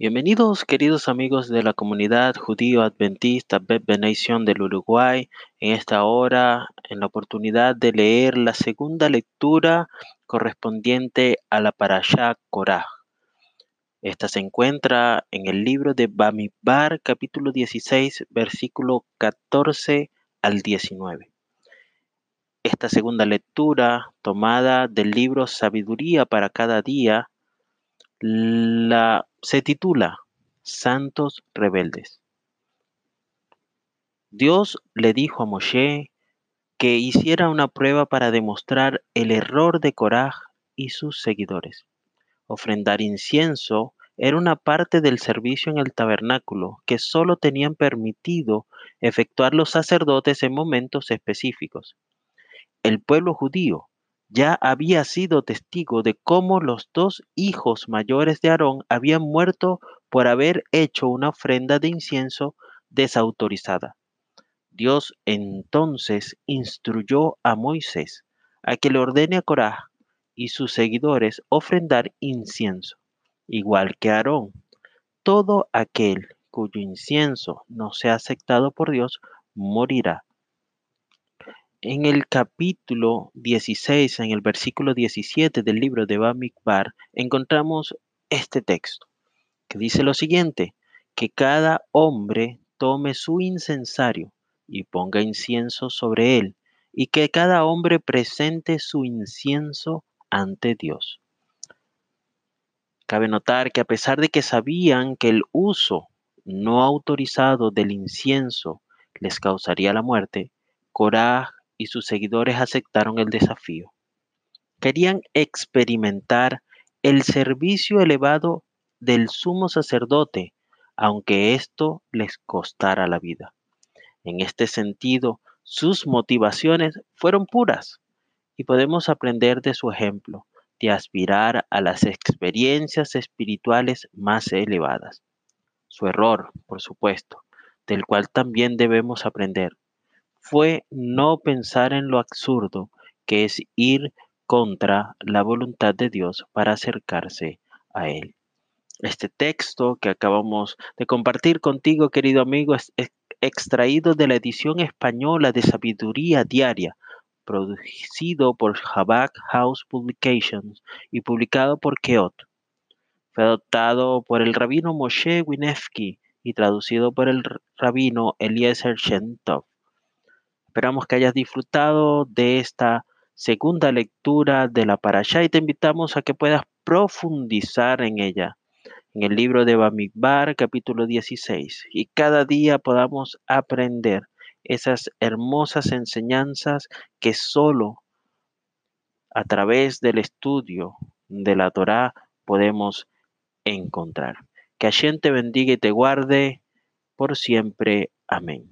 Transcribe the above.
Bienvenidos queridos amigos de la comunidad judío adventista Beth Benation del Uruguay. En esta hora, en la oportunidad de leer la segunda lectura correspondiente a la Parashá Korah. Esta se encuentra en el libro de Bamidbar capítulo 16 versículo 14 al 19. Esta segunda lectura tomada del libro Sabiduría para cada día la, se titula Santos Rebeldes. Dios le dijo a Moshe que hiciera una prueba para demostrar el error de Coraj y sus seguidores. Ofrendar incienso era una parte del servicio en el tabernáculo que solo tenían permitido efectuar los sacerdotes en momentos específicos. El pueblo judío ya había sido testigo de cómo los dos hijos mayores de Aarón habían muerto por haber hecho una ofrenda de incienso desautorizada. Dios entonces instruyó a Moisés a que le ordene a Corá y sus seguidores ofrendar incienso, igual que Aarón. Todo aquel cuyo incienso no sea aceptado por Dios morirá. En el capítulo 16, en el versículo 17 del libro de Bamikbar, encontramos este texto que dice lo siguiente, que cada hombre tome su incensario y ponga incienso sobre él, y que cada hombre presente su incienso ante Dios. Cabe notar que a pesar de que sabían que el uso no autorizado del incienso les causaría la muerte, Coraj y sus seguidores aceptaron el desafío. Querían experimentar el servicio elevado del sumo sacerdote, aunque esto les costara la vida. En este sentido, sus motivaciones fueron puras y podemos aprender de su ejemplo de aspirar a las experiencias espirituales más elevadas. Su error, por supuesto, del cual también debemos aprender, fue no pensar en lo absurdo que es ir contra la voluntad de Dios para acercarse a Él. Este texto que acabamos de compartir contigo, querido amigo, es extraído de la edición española de Sabiduría Diaria, producido por Habak House Publications y publicado por Keot. Fue adoptado por el rabino Moshe Winefsky y traducido por el rabino Eliezer Shentov. Esperamos que hayas disfrutado de esta segunda lectura de la Parashá y te invitamos a que puedas profundizar en ella, en el libro de Bamidbar, capítulo 16, y cada día podamos aprender esas hermosas enseñanzas que solo a través del estudio de la Torá podemos encontrar. Que Hashem te bendiga y te guarde por siempre. Amén.